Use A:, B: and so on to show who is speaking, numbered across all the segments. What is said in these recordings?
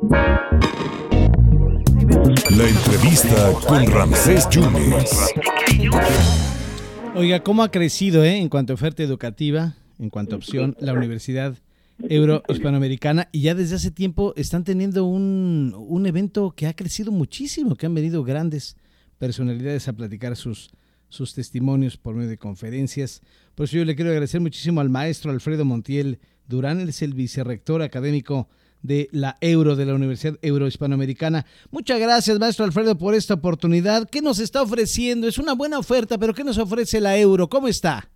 A: La entrevista con Ramsés Yunes.
B: Oiga, ¿cómo ha crecido eh, en cuanto a oferta educativa, en cuanto a opción, la Universidad Euro-Hispanoamericana? Y ya desde hace tiempo están teniendo un, un evento que ha crecido muchísimo, que han venido grandes personalidades a platicar sus, sus testimonios por medio de conferencias. Por eso yo le quiero agradecer muchísimo al maestro Alfredo Montiel Durán, es el vicerrector académico de la Euro, de la Universidad Euro-Hispanoamericana. Muchas gracias, maestro Alfredo, por esta oportunidad. ¿Qué nos está ofreciendo? Es una buena oferta, pero ¿qué nos ofrece la Euro? ¿Cómo está?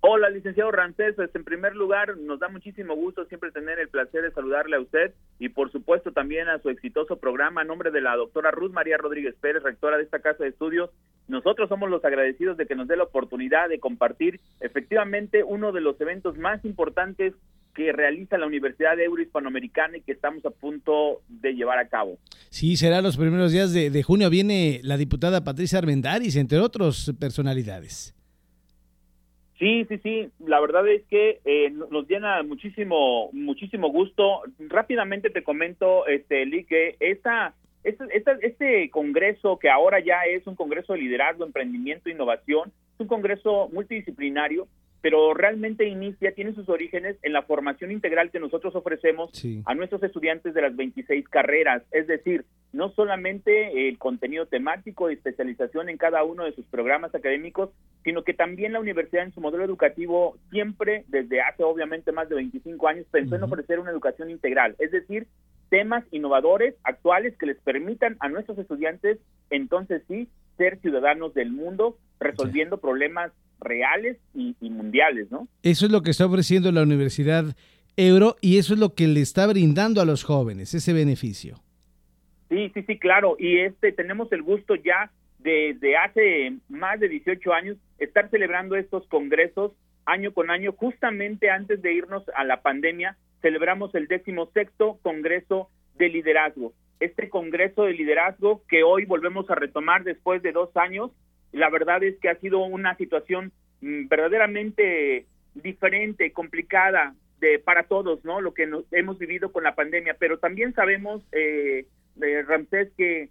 C: Hola, licenciado Rancés. Pues, en primer lugar, nos da muchísimo gusto siempre tener el placer de saludarle a usted y, por supuesto, también a su exitoso programa. A nombre de la doctora Ruth María Rodríguez Pérez, rectora de esta casa de estudios, nosotros somos los agradecidos de que nos dé la oportunidad de compartir efectivamente uno de los eventos más importantes que realiza la Universidad Euro-Hispanoamericana y que estamos a punto de llevar a cabo.
B: Sí, será los primeros días de, de junio. Viene la diputada Patricia Armendáriz, entre otras personalidades.
C: Sí, sí, sí. La verdad es que eh, nos llena muchísimo, muchísimo gusto. Rápidamente te comento, este, Lee, que esta, este, este congreso que ahora ya es un congreso de liderazgo, emprendimiento, innovación, es un congreso multidisciplinario pero realmente inicia, tiene sus orígenes en la formación integral que nosotros ofrecemos a nuestros estudiantes de las 26 carreras, es decir, no solamente el contenido temático y especialización en cada uno de sus programas académicos, sino que también la universidad en su modelo educativo siempre, desde hace obviamente más de 25 años, pensó en ofrecer una educación integral, es decir, temas innovadores, actuales, que les permitan a nuestros estudiantes, entonces sí, ser ciudadanos del mundo, resolviendo problemas reales y, mundiales, ¿no?
B: Eso es lo que está ofreciendo la Universidad Euro y eso es lo que le está brindando a los jóvenes, ese beneficio.
C: Sí, sí, sí, claro. Y este tenemos el gusto ya desde hace más de 18 años estar celebrando estos congresos año con año, justamente antes de irnos a la pandemia, celebramos el sexto Congreso de Liderazgo. Este Congreso de Liderazgo que hoy volvemos a retomar después de dos años la verdad es que ha sido una situación mm, verdaderamente diferente, complicada de para todos, ¿no? Lo que nos, hemos vivido con la pandemia, pero también sabemos, eh, eh, Ramsés, que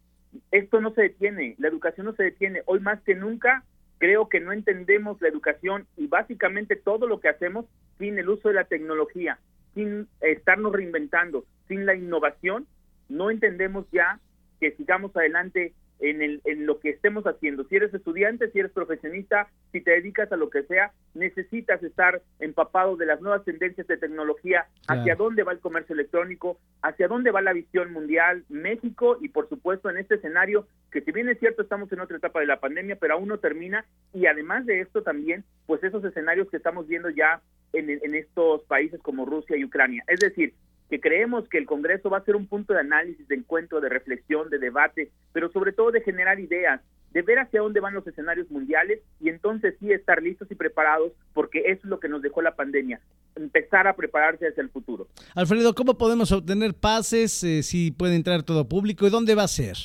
C: esto no se detiene, la educación no se detiene. Hoy más que nunca creo que no entendemos la educación y básicamente todo lo que hacemos sin el uso de la tecnología, sin estarnos reinventando, sin la innovación, no entendemos ya que sigamos adelante en, el, en lo que estemos haciendo. Si eres estudiante, si eres profesionista, si te dedicas a lo que sea, necesitas estar empapado de las nuevas tendencias de tecnología, hacia dónde va el comercio electrónico, hacia dónde va la visión mundial, México y por supuesto en este escenario que si bien es cierto estamos en otra etapa de la pandemia, pero aún no termina y además de esto también, pues esos escenarios que estamos viendo ya en, en estos países como Rusia y Ucrania. Es decir, que creemos que el Congreso va a ser un punto de análisis, de encuentro, de reflexión, de debate, pero sobre todo de generar ideas, de ver hacia dónde van los escenarios mundiales y entonces sí estar listos y preparados, porque eso es lo que nos dejó la pandemia, empezar a prepararse hacia el futuro.
B: Alfredo, ¿cómo podemos obtener pases? Eh, si puede entrar todo público y dónde va a ser?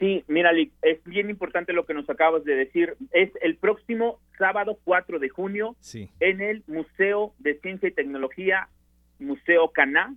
C: Sí, mira, es bien importante lo que nos acabas de decir. Es el próximo sábado 4 de junio en el Museo de Ciencia y Tecnología Museo Caná.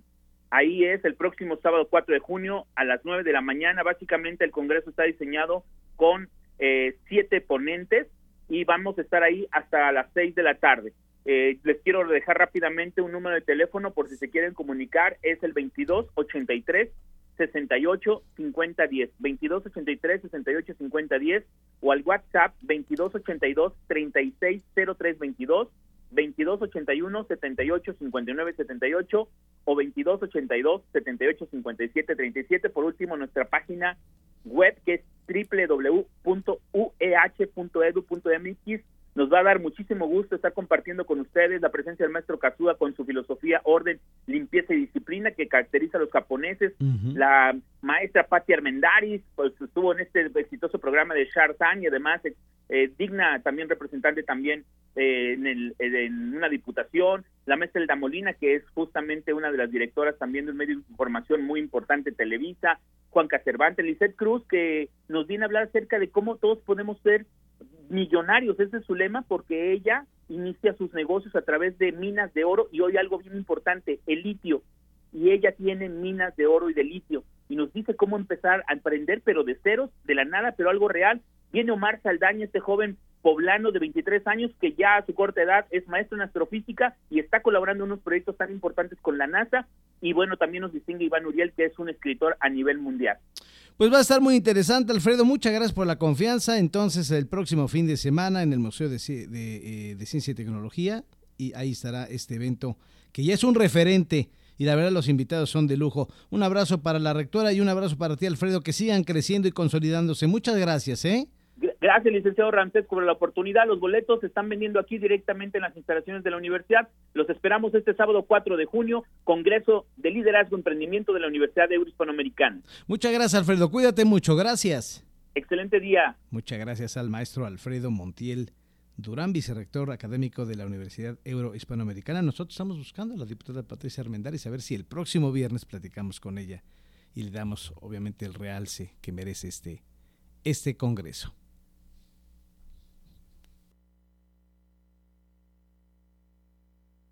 C: Ahí es el próximo sábado 4 de junio a las 9 de la mañana. Básicamente el Congreso está diseñado con eh, siete ponentes y vamos a estar ahí hasta las 6 de la tarde. Eh, les quiero dejar rápidamente un número de teléfono por si se quieren comunicar. Es el 2283 68 50 10 22 83 68 50 10 o al WhatsApp 22 82 36 03 22 2281 78 59 78 o 2282 78 57 37. Por último, nuestra página web que es www.ueh.edu.mx. Nos va a dar muchísimo gusto estar compartiendo con ustedes la presencia del maestro Kazuda con su filosofía, orden, limpieza y disciplina que caracteriza a los japoneses. La maestra Patti Armendaris pues, estuvo en este exitoso programa de Sharzan y además eh, digna también representante también eh, en, el, en, una diputación, la maestra Elda Molina, que es justamente una de las directoras también de un medio de información muy importante, Televisa, Juan Cervantes, Lizeth Cruz, que nos viene a hablar acerca de cómo todos podemos ser millonarios, ese es su lema, porque ella inicia sus negocios a través de minas de oro y hoy algo bien importante, el litio. y ella tiene minas de oro y de litio y nos dice cómo empezar a emprender, pero de ceros, de la nada, pero algo real. Viene Omar Saldaña, este joven poblano de 23 años que ya a su corta edad es maestro en astrofísica y está colaborando en unos proyectos tan importantes con la NASA. Y bueno, también nos distingue Iván Uriel, que es un escritor a nivel mundial.
B: Pues va a estar muy interesante, Alfredo. Muchas gracias por la confianza. Entonces, el próximo fin de semana en el Museo de, eh, de Ciencia y Tecnología, y ahí estará este evento que ya es un referente y la verdad los invitados son de lujo. Un abrazo para la rectora y un abrazo para ti, Alfredo, que sigan creciendo y consolidándose. Muchas gracias, ¿eh?
C: Gracias, licenciado Ramsés, por la oportunidad. Los boletos se están vendiendo aquí directamente en las instalaciones de la universidad. Los esperamos este sábado 4 de junio, Congreso de Liderazgo y Emprendimiento de la Universidad Hispanoamericana.
B: Muchas gracias, Alfredo. Cuídate mucho. Gracias.
C: Excelente día.
B: Muchas gracias al maestro Alfredo Montiel Durán, vicerrector académico de la Universidad Euro-Hispanoamericana. Nosotros estamos buscando a la diputada Patricia Armendáriz a ver si el próximo viernes platicamos con ella y le damos, obviamente, el realce que merece este, este Congreso.